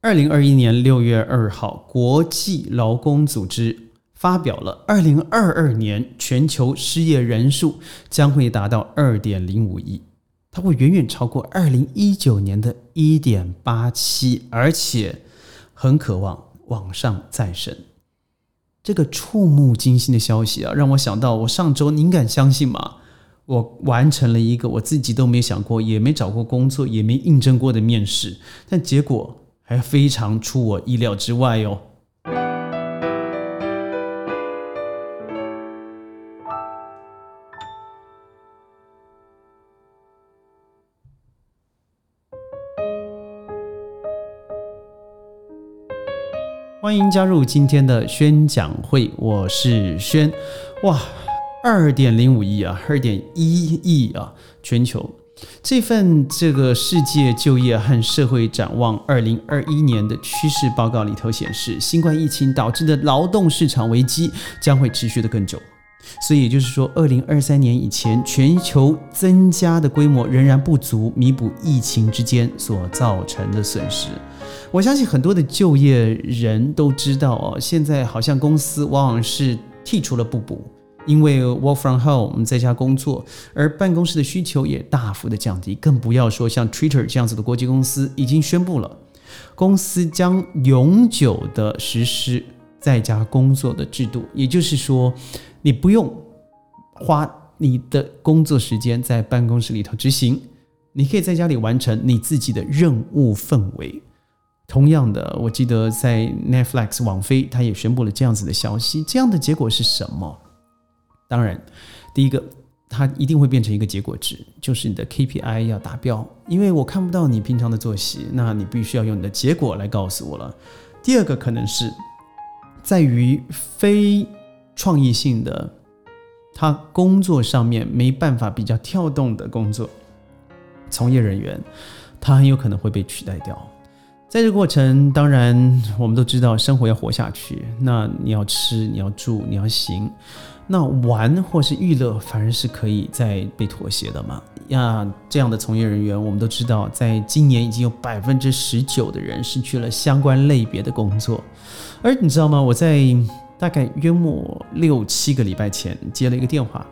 二零二一年六月二号，国际劳工组织发表了二零二二年全球失业人数将会达到二点零五亿，它会远远超过二零一九年的一点八七，而且很渴望往上再升。这个触目惊心的消息啊，让我想到我上周，您敢相信吗？我完成了一个我自己都没想过、也没找过工作、也没应征过的面试，但结果。还非常出我意料之外哟！欢迎加入今天的宣讲会，我是轩。哇，二点零五亿啊，二点一亿啊，全球。这份这个世界就业和社会展望二零二一年的趋势报告里头显示，新冠疫情导致的劳动市场危机将会持续的更久。所以也就是说，二零二三年以前，全球增加的规模仍然不足弥补疫情之间所造成的损失。我相信很多的就业人都知道哦，现在好像公司往往是剔除了不补。因为 work from home，我们在家工作，而办公室的需求也大幅的降低，更不要说像 Twitter 这样子的国际公司已经宣布了，公司将永久的实施在家工作的制度。也就是说，你不用花你的工作时间在办公室里头执行，你可以在家里完成你自己的任务氛围。同样的，我记得在 Netflix 网飞，它也宣布了这样子的消息。这样的结果是什么？当然，第一个，它一定会变成一个结果值，就是你的 KPI 要达标。因为我看不到你平常的作息，那你必须要用你的结果来告诉我了。第二个可能是在于非创意性的，他工作上面没办法比较跳动的工作，从业人员，他很有可能会被取代掉。在这个过程，当然我们都知道，生活要活下去，那你要吃，你要住，你要行。那玩或是娱乐反而是可以再被妥协的嘛？呀，这样的从业人员，我们都知道，在今年已经有百分之十九的人失去了相关类别的工作。而你知道吗？我在大概约莫六七个礼拜前接了一个电话，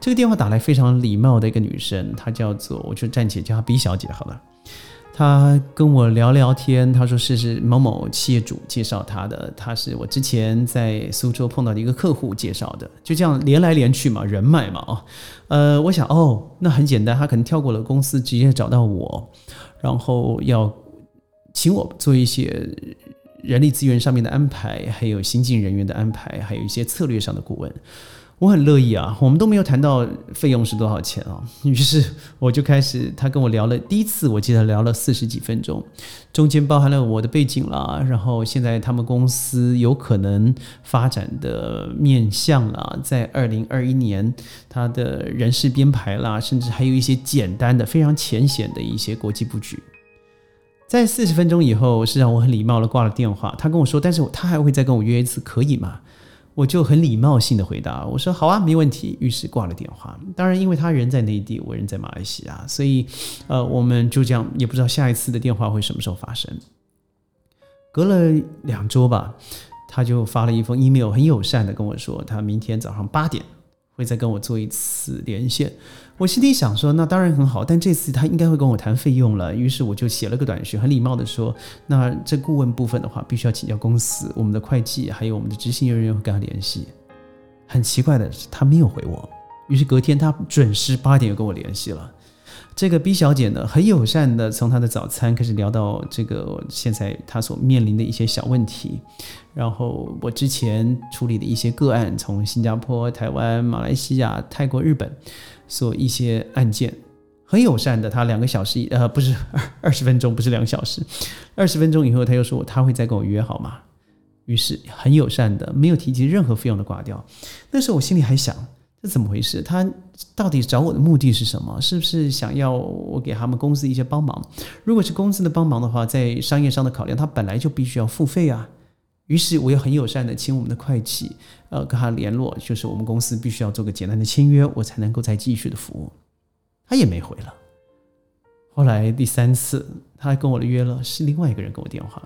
这个电话打来非常礼貌的一个女生，她叫做，我就暂且叫她 B 小姐好了。他跟我聊聊天，他说是是某某企业主介绍他的，他是我之前在苏州碰到的一个客户介绍的，就这样连来连去嘛，人脉嘛啊，呃，我想哦，那很简单，他可能跳过了公司，直接找到我，然后要请我做一些人力资源上面的安排，还有新进人员的安排，还有一些策略上的顾问。我很乐意啊，我们都没有谈到费用是多少钱啊，于是我就开始，他跟我聊了第一次，我记得聊了四十几分钟，中间包含了我的背景啦，然后现在他们公司有可能发展的面向啦，在二零二一年他的人事编排啦，甚至还有一些简单的、非常浅显的一些国际布局。在四十分钟以后，是让我很礼貌的挂了电话，他跟我说，但是他还会再跟我约一次，可以吗？我就很礼貌性的回答，我说好啊，没问题。于是挂了电话。当然，因为他人在内地，我人在马来西亚，所以呃，我们就这样，也不知道下一次的电话会什么时候发生。隔了两周吧，他就发了一封 email，很友善的跟我说，他明天早上八点。会再跟我做一次连线，我心里想说，那当然很好，但这次他应该会跟我谈费用了。于是我就写了个短讯，很礼貌的说，那这顾问部分的话，必须要请教公司，我们的会计还有我们的执行人员会跟他联系。很奇怪的是，他没有回我。于是隔天他准时八点又跟我联系了。这个 B 小姐呢，很友善的从她的早餐开始聊到这个现在她所面临的一些小问题，然后我之前处理的一些个案，从新加坡、台湾、马来西亚、泰国、日本，所一些案件，很友善的，她两个小时呃不是 二十分钟，不是两个小时，二十分钟以后，她又说她会再跟我约好吗？于是很友善的，没有提及任何费用的挂掉。那时候我心里还想。这怎么回事？他到底找我的目的是什么？是不是想要我给他们公司一些帮忙？如果是公司的帮忙的话，在商业上的考量，他本来就必须要付费啊。于是我又很友善的请我们的会计，呃，跟他联络，就是我们公司必须要做个简单的签约，我才能够再继续的服务。他也没回了。后来第三次，他跟我的约了，是另外一个人给我电话。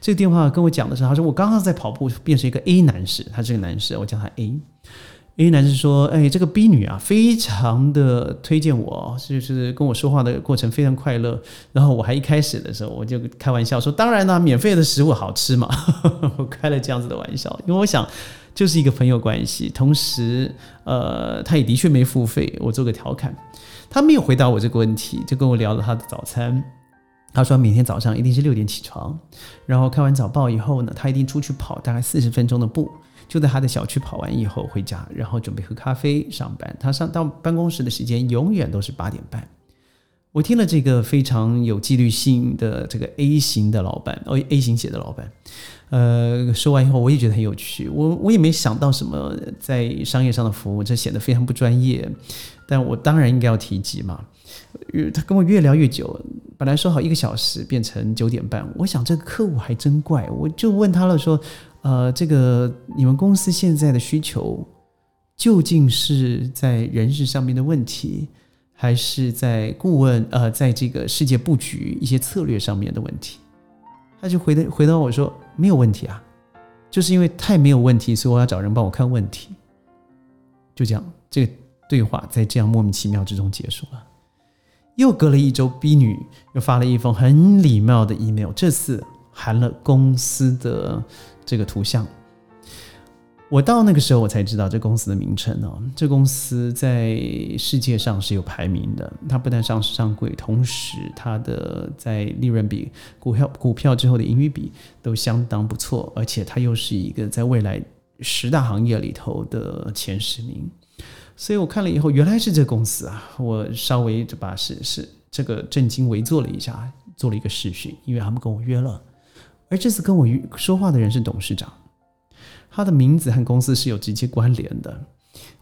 这个电话跟我讲的是，他说我刚刚在跑步，变成一个 A 男士，他是个男士，我叫他 A。A 男士说：“哎，这个 B 女啊，非常的推荐我，就是跟我说话的过程非常快乐。然后我还一开始的时候，我就开玩笑说，当然啦，免费的食物好吃嘛，我开了这样子的玩笑，因为我想就是一个朋友关系。同时，呃，他也的确没付费，我做个调侃。他没有回答我这个问题，就跟我聊了他的早餐。他说每天早上一定是六点起床，然后看完早报以后呢，他一定出去跑大概四十分钟的步。”就在他的小区跑完以后回家，然后准备喝咖啡上班。他上到办公室的时间永远都是八点半。我听了这个非常有纪律性的这个 A 型的老板，哦 A 型写的老板，呃，说完以后我也觉得很有趣。我我也没想到什么在商业上的服务，这显得非常不专业。但我当然应该要提及嘛。他跟我越聊越久，本来说好一个小时，变成九点半。我想这个客户还真怪，我就问他了说。呃，这个你们公司现在的需求究竟是在人事上面的问题，还是在顾问呃，在这个世界布局一些策略上面的问题？他就回答回答我说没有问题啊，就是因为太没有问题，所以我要找人帮我看问题。就这样，这个对话在这样莫名其妙之中结束了。又隔了一周，B 女又发了一封很礼貌的 email，这次含了公司的。这个图像，我到那个时候我才知道这公司的名称哦。这公司在世界上是有排名的，它不但上市上柜，同时它的在利润比、股票股票之后的盈余比都相当不错，而且它又是一个在未来十大行业里头的前十名。所以我看了以后，原来是这公司啊！我稍微就把是是这个震惊围坐了一下，做了一个试训，因为他们跟我约了。而这次跟我说话的人是董事长，他的名字和公司是有直接关联的。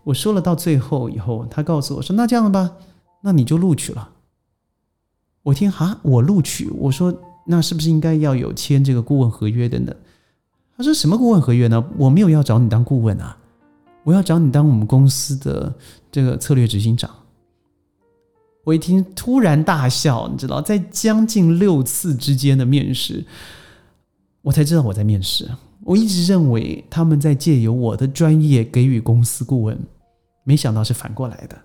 我说了到最后以后，他告诉我说：“那这样吧，那你就录取了。”我听哈，我录取。我说：“那是不是应该要有签这个顾问合约的呢？”他说：“什么顾问合约呢？我没有要找你当顾问啊，我要找你当我们公司的这个策略执行长。”我一听突然大笑，你知道，在将近六次之间的面试。我才知道我在面试。我一直认为他们在借由我的专业给予公司顾问，没想到是反过来的。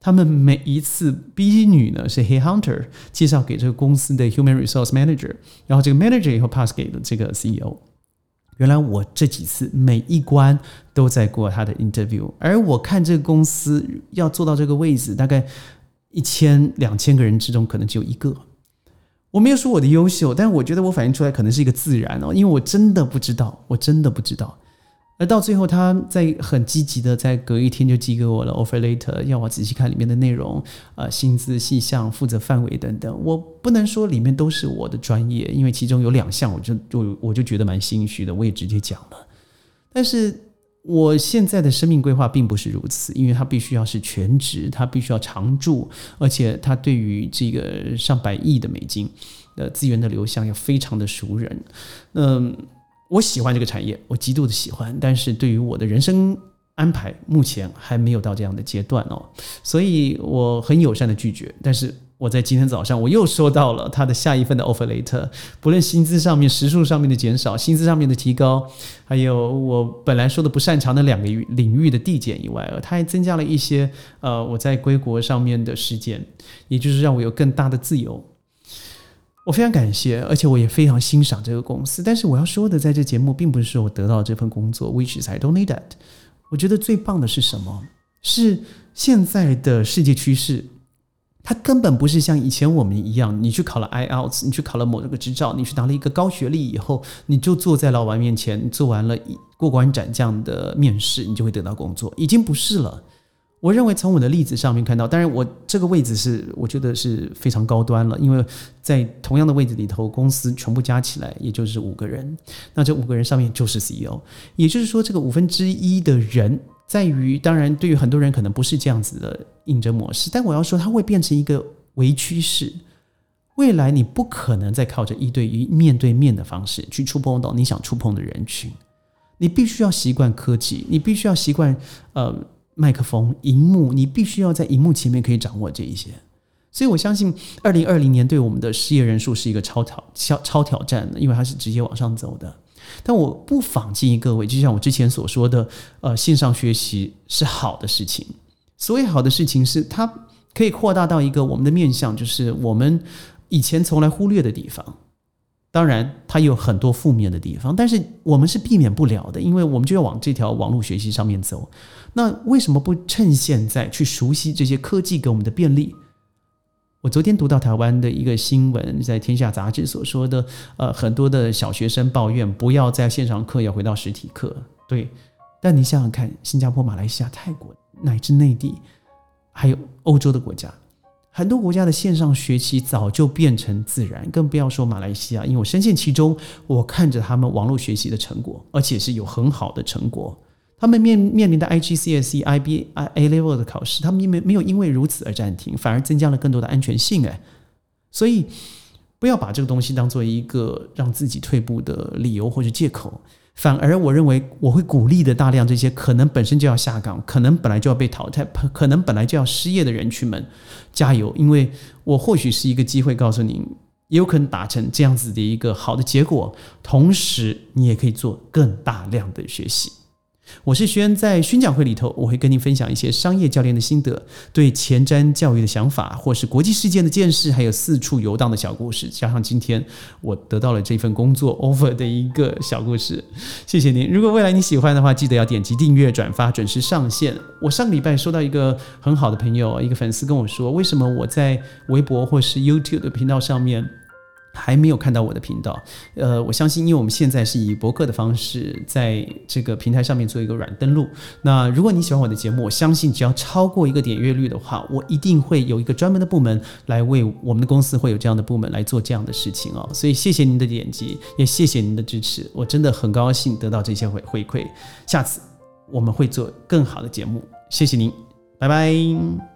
他们每一次 B 女呢是 Hey Hunter 介绍给这个公司的 Human Resource Manager，然后这个 Manager 以后 pass 给了这个 CEO。原来我这几次每一关都在过他的 interview，而我看这个公司要做到这个位置，大概一千两千个人之中，可能只有一个。我没有说我的优秀，但是我觉得我反映出来可能是一个自然哦，因为我真的不知道，我真的不知道。而到最后，他在很积极的在隔一天就寄给我了 offer letter，要我仔细看里面的内容，呃，薪资细项、负责范围等等。我不能说里面都是我的专业，因为其中有两项，我就就我就觉得蛮心虚的，我也直接讲了。但是。我现在的生命规划并不是如此，因为他必须要是全职，他必须要常驻，而且他对于这个上百亿的美金的资源的流向要非常的熟人。嗯，我喜欢这个产业，我极度的喜欢，但是对于我的人生安排，目前还没有到这样的阶段哦，所以我很友善的拒绝，但是。我在今天早上，我又收到了他的下一份的 offer letter。不论薪资上面、时数上面的减少、薪资上面的提高，还有我本来说的不擅长的两个领域的递减以外，他还增加了一些呃我在归国上面的时间，也就是让我有更大的自由。我非常感谢，而且我也非常欣赏这个公司。但是我要说的，在这节目并不是说我得到这份工作，which is I don't need that。我觉得最棒的是什么？是现在的世界趋势。它根本不是像以前我们一样，你去考了 IELTS，你去考了某一个执照，你去拿了一个高学历以后，你就坐在老板面前做完了过关斩将的面试，你就会得到工作，已经不是了。我认为从我的例子上面看到，当然我这个位置是我觉得是非常高端了，因为在同样的位置里头，公司全部加起来也就是五个人，那这五个人上面就是 CEO，也就是说这个五分之一的人。在于，当然，对于很多人可能不是这样子的应征模式，但我要说，它会变成一个微趋势。未来你不可能再靠着一对一、面对面的方式去触碰到你想触碰的人群，你必须要习惯科技，你必须要习惯呃麦克风、荧幕，你必须要在荧幕前面可以掌握这一些。所以我相信，二零二零年对我们的失业人数是一个超挑、超超挑战的，因为它是直接往上走的。但我不妨建议各位，就像我之前所说的，呃，线上学习是好的事情。所谓好的事情，是它可以扩大到一个我们的面向，就是我们以前从来忽略的地方。当然，它有很多负面的地方，但是我们是避免不了的，因为我们就要往这条网络学习上面走。那为什么不趁现在去熟悉这些科技给我们的便利？我昨天读到台湾的一个新闻，在《天下》杂志所说的，呃，很多的小学生抱怨不要在线上课，要回到实体课。对，但你想想看，新加坡、马来西亚、泰国乃至内地，还有欧洲的国家，很多国家的线上学习早就变成自然，更不要说马来西亚，因为我深陷其中，我看着他们网络学习的成果，而且是有很好的成果。他们面面临的 IGCSE、IB、A Level 的考试，他们因为没有因为如此而暂停，反而增加了更多的安全性。哎，所以不要把这个东西当做一个让自己退步的理由或者借口，反而我认为我会鼓励的大量这些可能本身就要下岗、可能本来就要被淘汰、可能本来就要失业的人群们加油，因为我或许是一个机会，告诉您也有可能达成这样子的一个好的结果，同时你也可以做更大量的学习。我是轩，在宣讲会里头，我会跟您分享一些商业教练的心得，对前瞻教育的想法，或是国际事件的见识，还有四处游荡的小故事，加上今天我得到了这份工作 offer 的一个小故事。谢谢您！如果未来你喜欢的话，记得要点击订阅、转发、准时上线。我上个礼拜收到一个很好的朋友，一个粉丝跟我说，为什么我在微博或是 YouTube 的频道上面？还没有看到我的频道，呃，我相信，因为我们现在是以博客的方式在这个平台上面做一个软登录。那如果你喜欢我的节目，我相信只要超过一个点阅率的话，我一定会有一个专门的部门来为我们的公司会有这样的部门来做这样的事情哦。所以谢谢您的点击，也谢谢您的支持，我真的很高兴得到这些回回馈。下次我们会做更好的节目，谢谢您，拜拜。